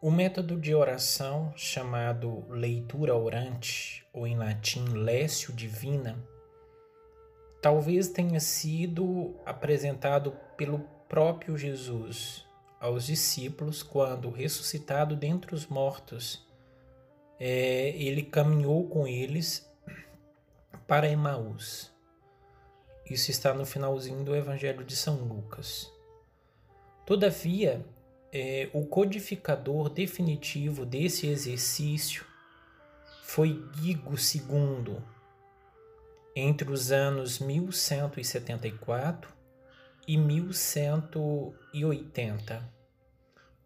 O método de oração, chamado leitura orante, ou em latim lécio divina, talvez tenha sido apresentado pelo próprio Jesus aos discípulos quando, ressuscitado dentre os mortos, é, ele caminhou com eles para Emaús. Isso está no finalzinho do Evangelho de São Lucas. Todavia, é, o codificador definitivo desse exercício foi Guigo II, entre os anos 1174 e 1180,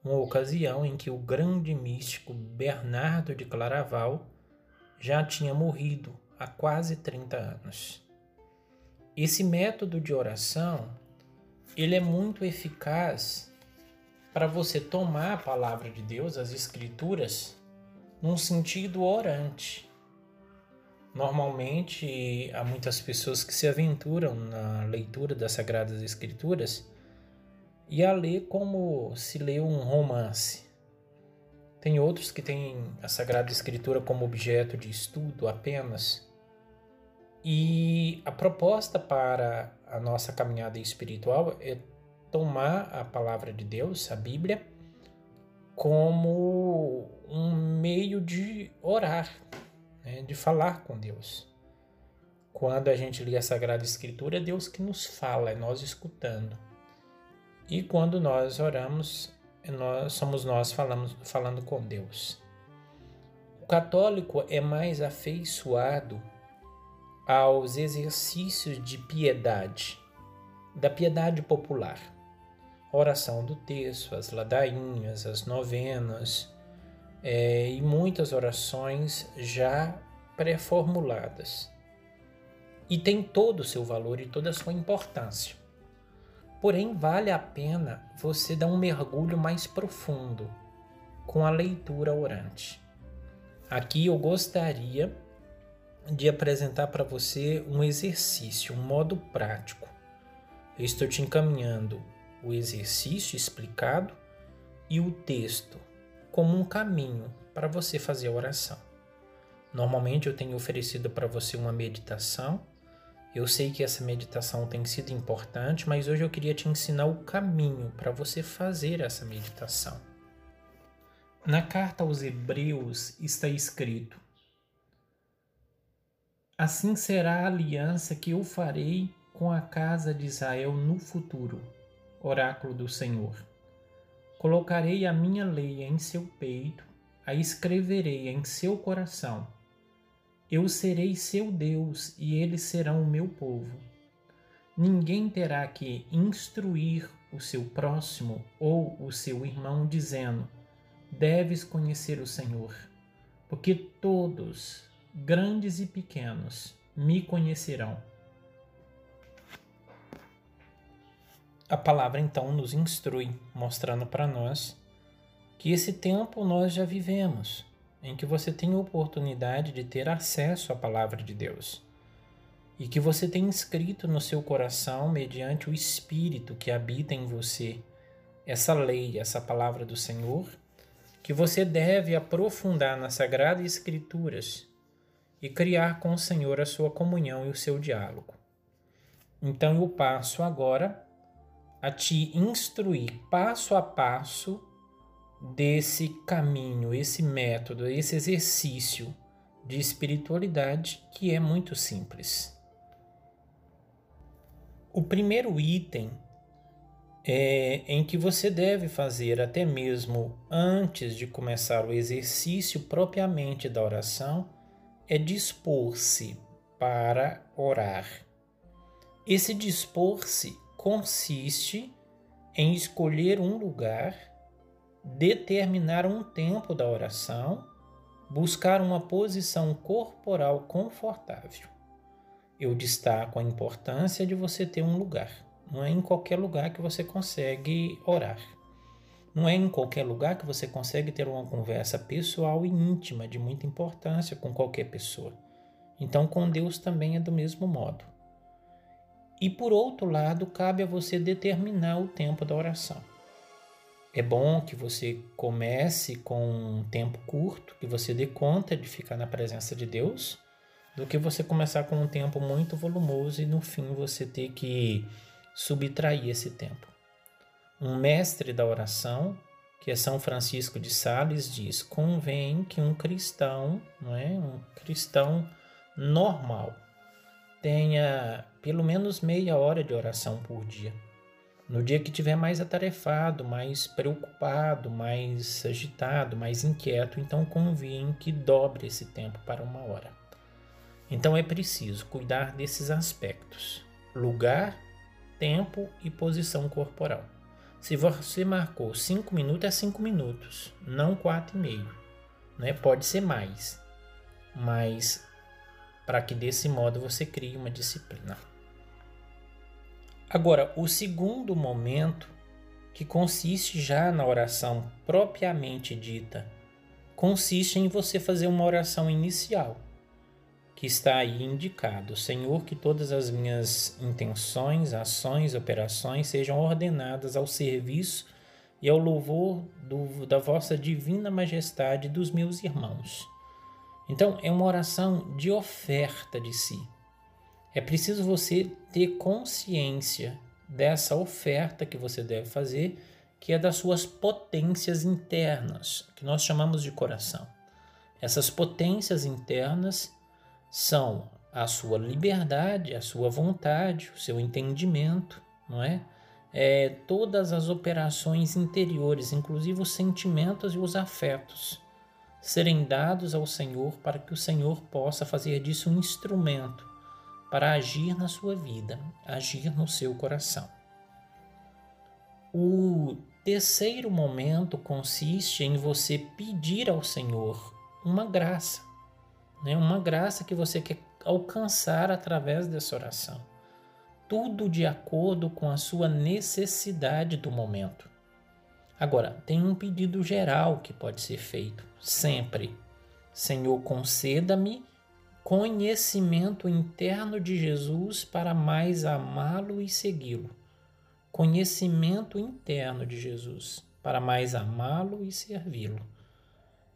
uma ocasião em que o grande místico Bernardo de Claraval já tinha morrido há quase 30 anos. Esse método de oração, ele é muito eficaz para você tomar a palavra de Deus, as escrituras, num sentido orante. Normalmente, há muitas pessoas que se aventuram na leitura das Sagradas Escrituras e a ler como se lê um romance. Tem outros que têm a Sagrada Escritura como objeto de estudo apenas. E a proposta para a nossa caminhada espiritual é tomar a palavra de Deus, a Bíblia, como um meio de orar, né, de falar com Deus. Quando a gente lê a Sagrada Escritura, é Deus que nos fala, é nós escutando. E quando nós oramos, é nós, somos nós falamos, falando com Deus. O católico é mais afeiçoado aos exercícios de piedade, da piedade popular oração do texto, as ladainhas, as novenas é, e muitas orações já pré-formuladas. E tem todo o seu valor e toda a sua importância. Porém, vale a pena você dar um mergulho mais profundo com a leitura orante. Aqui eu gostaria de apresentar para você um exercício, um modo prático. Eu estou te encaminhando o exercício explicado e o texto como um caminho para você fazer a oração. Normalmente eu tenho oferecido para você uma meditação. Eu sei que essa meditação tem sido importante, mas hoje eu queria te ensinar o caminho para você fazer essa meditação. Na carta aos Hebreus está escrito: Assim será a aliança que eu farei com a casa de Israel no futuro oráculo do Senhor. Colocarei a minha lei em seu peito, a escreverei em seu coração. Eu serei seu Deus e eles serão o meu povo. Ninguém terá que instruir o seu próximo ou o seu irmão, dizendo: Deves conhecer o Senhor, porque todos, grandes e pequenos, me conhecerão A palavra então nos instrui, mostrando para nós que esse tempo nós já vivemos, em que você tem oportunidade de ter acesso à palavra de Deus e que você tem inscrito no seu coração, mediante o Espírito que habita em você, essa lei, essa palavra do Senhor, que você deve aprofundar nas Sagradas Escrituras e criar com o Senhor a sua comunhão e o seu diálogo. Então eu passo agora a te instruir passo a passo desse caminho, esse método, esse exercício de espiritualidade que é muito simples. O primeiro item é em que você deve fazer até mesmo antes de começar o exercício propriamente da oração é dispor-se para orar. Esse dispor-se consiste em escolher um lugar, determinar um tempo da oração, buscar uma posição corporal confortável. Eu destaco a importância de você ter um lugar. Não é em qualquer lugar que você consegue orar. Não é em qualquer lugar que você consegue ter uma conversa pessoal e íntima de muita importância com qualquer pessoa. Então, com Deus também é do mesmo modo. E por outro lado, cabe a você determinar o tempo da oração. É bom que você comece com um tempo curto, que você dê conta de ficar na presença de Deus, do que você começar com um tempo muito volumoso e no fim você ter que subtrair esse tempo. Um mestre da oração, que é São Francisco de Sales, diz: convém que um cristão, não é, um cristão normal, tenha pelo menos meia hora de oração por dia. No dia que tiver mais atarefado, mais preocupado, mais agitado, mais inquieto, então convém que dobre esse tempo para uma hora. Então é preciso cuidar desses aspectos: lugar, tempo e posição corporal. Se você marcou 5 minutos, é 5 minutos, não 4 e meio. Né? Pode ser mais, mas para que desse modo você crie uma disciplina. Agora, o segundo momento, que consiste já na oração propriamente dita, consiste em você fazer uma oração inicial, que está aí indicado: Senhor, que todas as minhas intenções, ações, operações sejam ordenadas ao serviço e ao louvor do, da vossa divina majestade dos meus irmãos. Então, é uma oração de oferta de si é preciso você ter consciência dessa oferta que você deve fazer, que é das suas potências internas, que nós chamamos de coração. Essas potências internas são a sua liberdade, a sua vontade, o seu entendimento, não é? é todas as operações interiores, inclusive os sentimentos e os afetos, serem dados ao Senhor para que o Senhor possa fazer disso um instrumento para agir na sua vida, agir no seu coração. O terceiro momento consiste em você pedir ao Senhor uma graça, né? uma graça que você quer alcançar através dessa oração. Tudo de acordo com a sua necessidade do momento. Agora, tem um pedido geral que pode ser feito sempre. Senhor, conceda-me conhecimento interno de Jesus para mais amá-lo e segui-lo. Conhecimento interno de Jesus para mais amá-lo e servi-lo.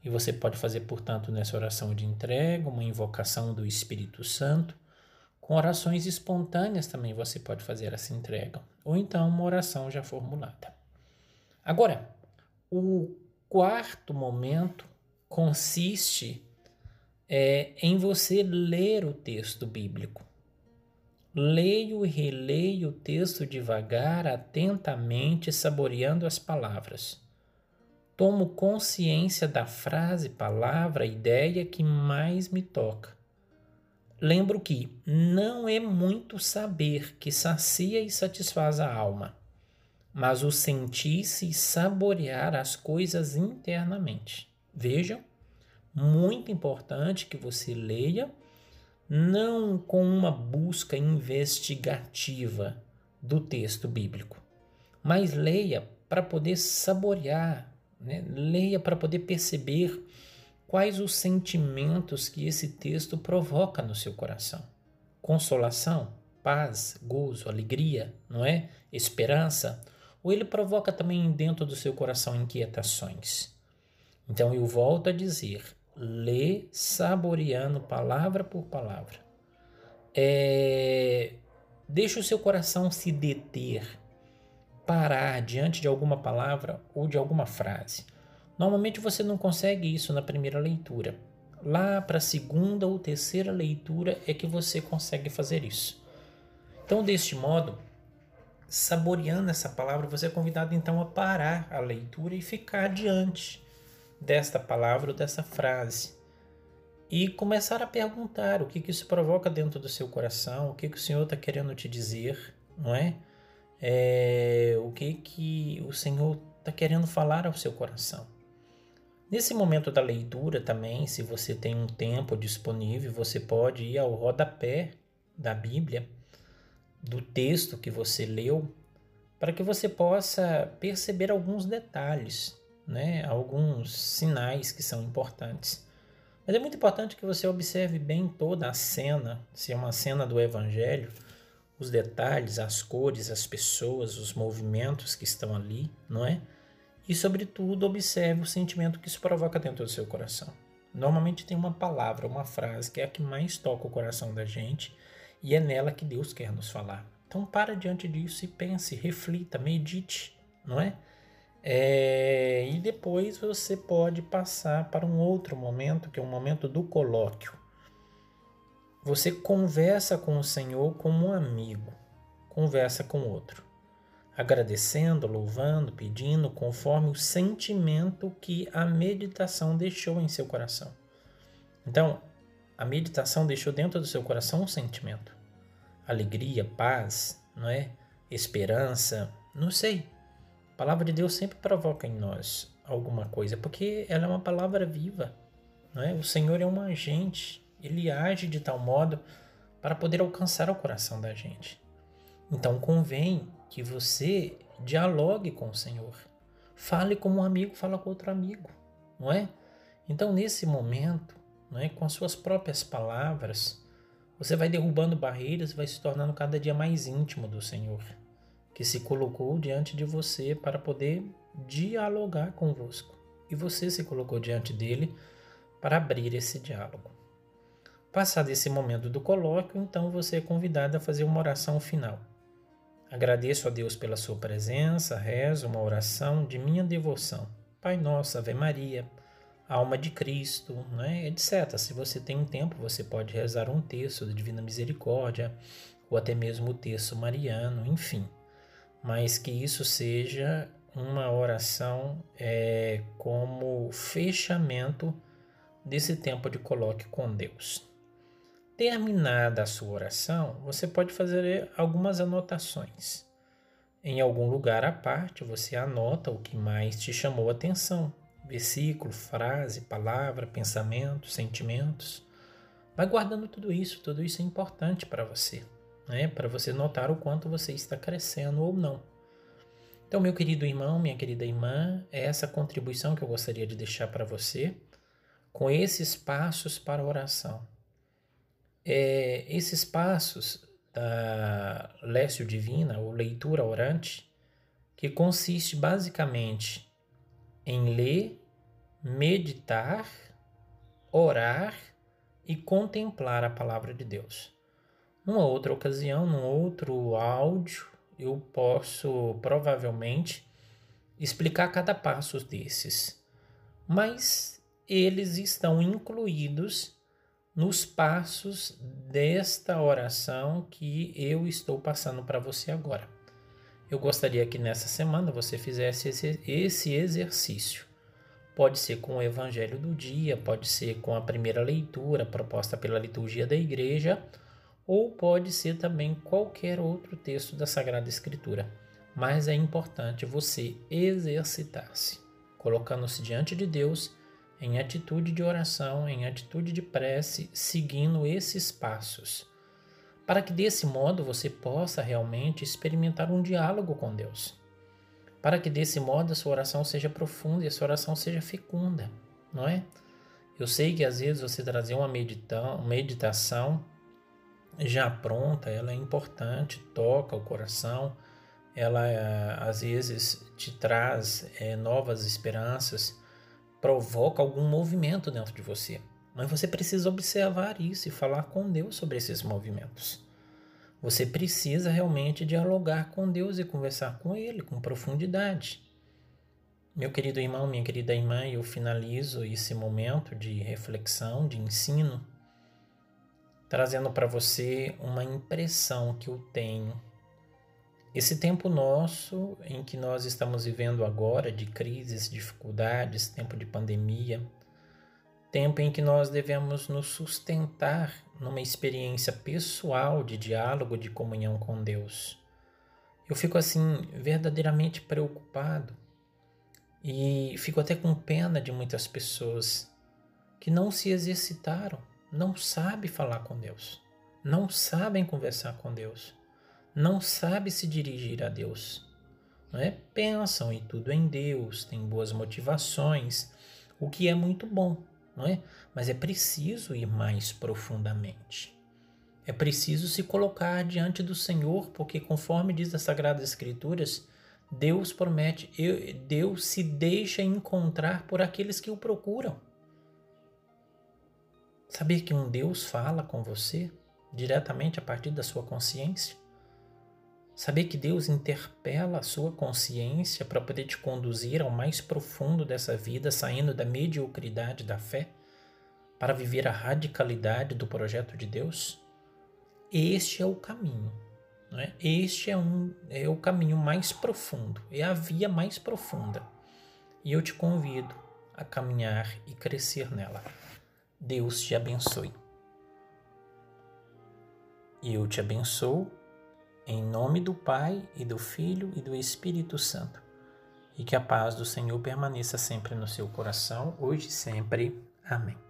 E você pode fazer, portanto, nessa oração de entrega, uma invocação do Espírito Santo. Com orações espontâneas também você pode fazer essa entrega, ou então uma oração já formulada. Agora, o quarto momento consiste é em você ler o texto bíblico. Leio e releio o texto devagar, atentamente, saboreando as palavras. Tomo consciência da frase, palavra, ideia que mais me toca. Lembro que não é muito saber que sacia e satisfaz a alma, mas o sentir-se e saborear as coisas internamente. Vejam muito importante que você leia, não com uma busca investigativa do texto bíblico, mas leia para poder saborear, né? leia para poder perceber quais os sentimentos que esse texto provoca no seu coração. Consolação, paz, gozo, alegria, não é? Esperança, ou ele provoca também dentro do seu coração inquietações. Então eu volto a dizer, lê saboreando palavra por palavra. É, deixa o seu coração se deter, parar diante de alguma palavra ou de alguma frase. Normalmente você não consegue isso na primeira leitura. Lá para a segunda ou terceira leitura é que você consegue fazer isso. Então, deste modo, saboreando essa palavra, você é convidado então a parar a leitura e ficar diante desta palavra ou dessa frase e começar a perguntar o que, que isso provoca dentro do seu coração, o que, que o Senhor está querendo te dizer, não é? é? O que, que o Senhor está querendo falar ao seu coração. Nesse momento da leitura também, se você tem um tempo disponível, você pode ir ao rodapé da Bíblia, do texto que você leu, para que você possa perceber alguns detalhes né, alguns sinais que são importantes. Mas é muito importante que você observe bem toda a cena, se é uma cena do Evangelho, os detalhes, as cores, as pessoas, os movimentos que estão ali, não é? E, sobretudo, observe o sentimento que isso provoca dentro do seu coração. Normalmente tem uma palavra, uma frase que é a que mais toca o coração da gente e é nela que Deus quer nos falar. Então, para diante disso e pense, reflita, medite, não é? É? E depois você pode passar para um outro momento, que é o momento do colóquio. Você conversa com o Senhor como um amigo, conversa com outro agradecendo, louvando, pedindo, conforme o sentimento que a meditação deixou em seu coração. Então, a meditação deixou dentro do seu coração um sentimento. Alegria, paz, não é? Esperança, não sei. A palavra de Deus sempre provoca em nós alguma coisa, porque ela é uma palavra viva, não é? O Senhor é um agente, ele age de tal modo para poder alcançar o coração da gente. Então convém que você dialogue com o Senhor. Fale como um amigo fala com outro amigo, não é? Então, nesse momento, não é, com as suas próprias palavras, você vai derrubando barreiras vai se tornando cada dia mais íntimo do Senhor, que se colocou diante de você para poder dialogar convosco. E você se colocou diante dele para abrir esse diálogo. Passado esse momento do colóquio, então você é convidado a fazer uma oração final. Agradeço a Deus pela sua presença, rezo uma oração de minha devoção. Pai nosso, Ave Maria, alma de Cristo, né? etc. Se você tem um tempo, você pode rezar um texto da Divina Misericórdia, ou até mesmo o texto mariano, enfim. Mas que isso seja uma oração é, como fechamento desse tempo de coloque com Deus. Terminada a sua oração, você pode fazer algumas anotações. Em algum lugar à parte, você anota o que mais te chamou a atenção: versículo, frase, palavra, pensamento, sentimentos. Vai guardando tudo isso, tudo isso é importante para você, né? para você notar o quanto você está crescendo ou não. Então, meu querido irmão, minha querida irmã, é essa contribuição que eu gostaria de deixar para você com esses passos para oração é, esses passos da Lécio Divina, ou leitura orante, que consiste basicamente em ler, meditar, orar e contemplar a palavra de Deus. Numa outra ocasião, num outro áudio, eu posso provavelmente explicar cada passo desses, mas eles estão incluídos nos passos desta oração que eu estou passando para você agora. Eu gostaria que nessa semana você fizesse esse, esse exercício. Pode ser com o evangelho do dia, pode ser com a primeira leitura proposta pela liturgia da igreja, ou pode ser também qualquer outro texto da Sagrada Escritura. Mas é importante você exercitar-se, colocando-se diante de Deus em atitude de oração, em atitude de prece, seguindo esses passos, para que desse modo você possa realmente experimentar um diálogo com Deus. Para que desse modo a sua oração seja profunda e a sua oração seja fecunda, não é? Eu sei que às vezes você trazer uma meditação já pronta, ela é importante, toca o coração, ela às vezes te traz é, novas esperanças, provoca algum movimento dentro de você. Mas você precisa observar isso e falar com Deus sobre esses movimentos. Você precisa realmente dialogar com Deus e conversar com Ele com profundidade. Meu querido irmão, minha querida irmã, eu finalizo esse momento de reflexão, de ensino, trazendo para você uma impressão que eu tenho esse tempo nosso em que nós estamos vivendo agora, de crises, dificuldades, tempo de pandemia, tempo em que nós devemos nos sustentar numa experiência pessoal de diálogo, de comunhão com Deus. Eu fico assim verdadeiramente preocupado e fico até com pena de muitas pessoas que não se exercitaram, não sabem falar com Deus, não sabem conversar com Deus não sabe se dirigir a Deus. Não é? Pensam em tudo em Deus, têm boas motivações, o que é muito bom, não é? Mas é preciso ir mais profundamente. É preciso se colocar diante do Senhor, porque conforme diz as Sagradas Escrituras, Deus promete, Deus se deixa encontrar por aqueles que o procuram. Saber que um Deus fala com você diretamente a partir da sua consciência? Saber que Deus interpela a sua consciência para poder te conduzir ao mais profundo dessa vida, saindo da mediocridade da fé, para viver a radicalidade do projeto de Deus? Este é o caminho. Não é? Este é, um, é o caminho mais profundo, é a via mais profunda. E eu te convido a caminhar e crescer nela. Deus te abençoe. E eu te abençoo em nome do Pai e do Filho e do Espírito Santo. E que a paz do Senhor permaneça sempre no seu coração, hoje e sempre. Amém.